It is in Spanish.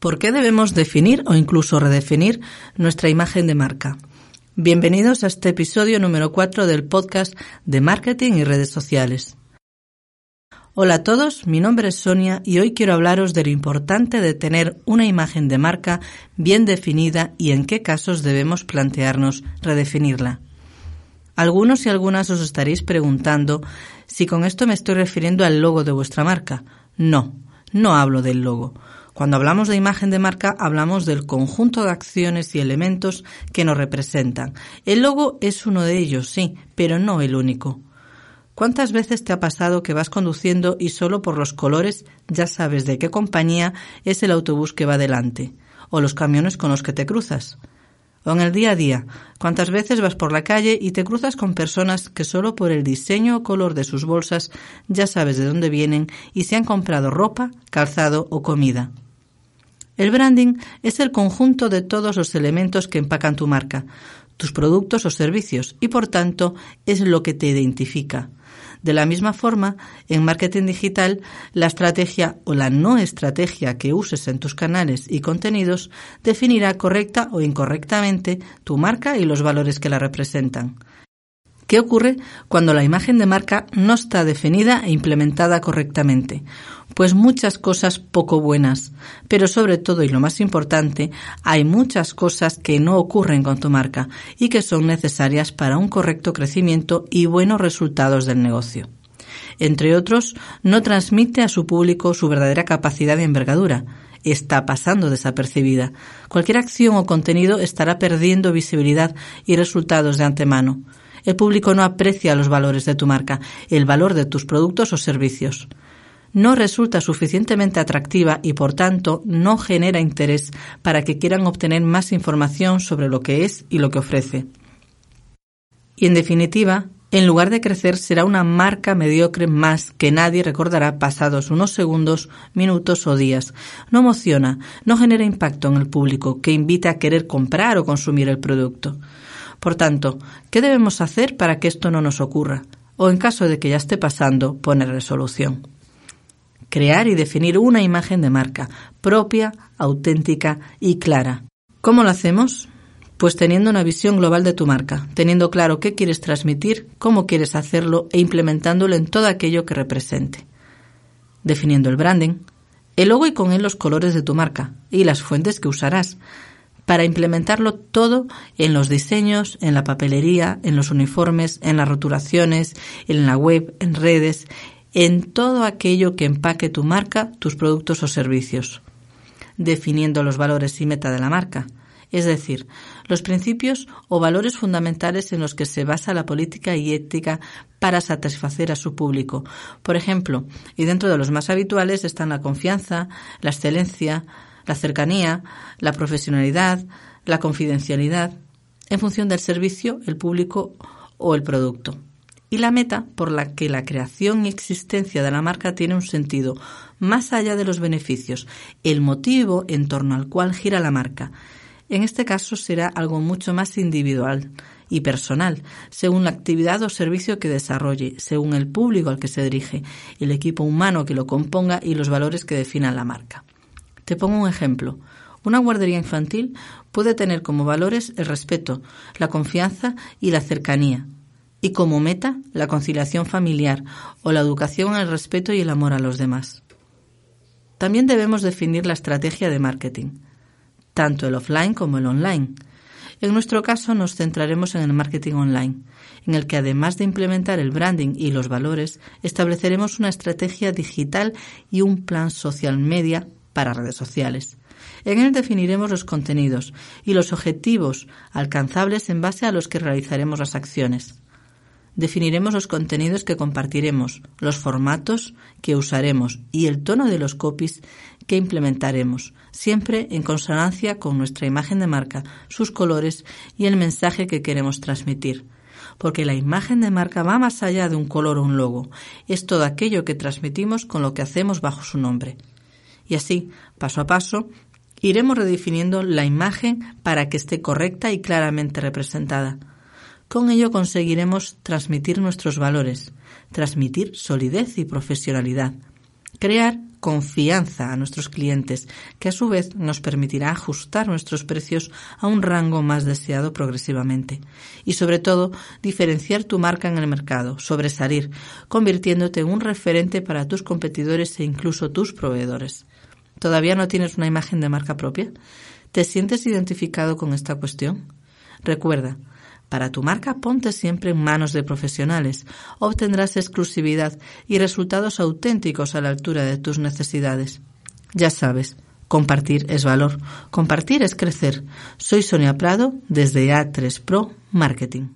¿Por qué debemos definir o incluso redefinir nuestra imagen de marca? Bienvenidos a este episodio número 4 del podcast de marketing y redes sociales. Hola a todos, mi nombre es Sonia y hoy quiero hablaros de lo importante de tener una imagen de marca bien definida y en qué casos debemos plantearnos redefinirla. Algunos y algunas os estaréis preguntando si con esto me estoy refiriendo al logo de vuestra marca. No, no hablo del logo. Cuando hablamos de imagen de marca, hablamos del conjunto de acciones y elementos que nos representan. El logo es uno de ellos, sí, pero no el único. ¿Cuántas veces te ha pasado que vas conduciendo y solo por los colores ya sabes de qué compañía es el autobús que va delante? ¿O los camiones con los que te cruzas? O en el día a día, ¿cuántas veces vas por la calle y te cruzas con personas que solo por el diseño o color de sus bolsas ya sabes de dónde vienen y se han comprado ropa, calzado o comida? El branding es el conjunto de todos los elementos que empacan tu marca, tus productos o servicios y por tanto es lo que te identifica. De la misma forma, en marketing digital, la estrategia o la no estrategia que uses en tus canales y contenidos definirá correcta o incorrectamente tu marca y los valores que la representan. ¿Qué ocurre cuando la imagen de marca no está definida e implementada correctamente? Pues muchas cosas poco buenas, pero sobre todo y lo más importante, hay muchas cosas que no ocurren con tu marca y que son necesarias para un correcto crecimiento y buenos resultados del negocio. Entre otros, no transmite a su público su verdadera capacidad de envergadura, está pasando desapercibida. Cualquier acción o contenido estará perdiendo visibilidad y resultados de antemano. El público no aprecia los valores de tu marca, el valor de tus productos o servicios. No resulta suficientemente atractiva y por tanto no genera interés para que quieran obtener más información sobre lo que es y lo que ofrece. Y en definitiva, en lugar de crecer será una marca mediocre más que nadie recordará pasados unos segundos, minutos o días. No emociona, no genera impacto en el público que invita a querer comprar o consumir el producto. Por tanto, ¿qué debemos hacer para que esto no nos ocurra? O en caso de que ya esté pasando, poner resolución. Crear y definir una imagen de marca propia, auténtica y clara. ¿Cómo lo hacemos? Pues teniendo una visión global de tu marca, teniendo claro qué quieres transmitir, cómo quieres hacerlo e implementándolo en todo aquello que represente. Definiendo el branding, el logo y con él los colores de tu marca y las fuentes que usarás, para implementarlo todo en los diseños, en la papelería, en los uniformes, en las rotulaciones, en la web, en redes, en todo aquello que empaque tu marca, tus productos o servicios, definiendo los valores y meta de la marca, es decir, los principios o valores fundamentales en los que se basa la política y ética para satisfacer a su público. Por ejemplo, y dentro de los más habituales están la confianza, la excelencia, la cercanía, la profesionalidad, la confidencialidad, en función del servicio, el público o el producto. Y la meta por la que la creación y existencia de la marca tiene un sentido, más allá de los beneficios, el motivo en torno al cual gira la marca. En este caso será algo mucho más individual y personal, según la actividad o servicio que desarrolle, según el público al que se dirige, el equipo humano que lo componga y los valores que definan la marca. Te pongo un ejemplo. Una guardería infantil puede tener como valores el respeto, la confianza y la cercanía, y como meta la conciliación familiar o la educación el respeto y el amor a los demás. También debemos definir la estrategia de marketing, tanto el offline como el online. En nuestro caso nos centraremos en el marketing online, en el que además de implementar el branding y los valores, estableceremos una estrategia digital y un plan social media para redes sociales. En él definiremos los contenidos y los objetivos alcanzables en base a los que realizaremos las acciones. Definiremos los contenidos que compartiremos, los formatos que usaremos y el tono de los copies que implementaremos, siempre en consonancia con nuestra imagen de marca, sus colores y el mensaje que queremos transmitir. Porque la imagen de marca va más allá de un color o un logo, es todo aquello que transmitimos con lo que hacemos bajo su nombre. Y así, paso a paso, iremos redefiniendo la imagen para que esté correcta y claramente representada. Con ello conseguiremos transmitir nuestros valores, transmitir solidez y profesionalidad, crear confianza a nuestros clientes, que a su vez nos permitirá ajustar nuestros precios a un rango más deseado progresivamente. Y sobre todo, diferenciar tu marca en el mercado, sobresalir, convirtiéndote en un referente para tus competidores e incluso tus proveedores. ¿Todavía no tienes una imagen de marca propia? ¿Te sientes identificado con esta cuestión? Recuerda, para tu marca ponte siempre en manos de profesionales. Obtendrás exclusividad y resultados auténticos a la altura de tus necesidades. Ya sabes, compartir es valor, compartir es crecer. Soy Sonia Prado desde A3 Pro Marketing.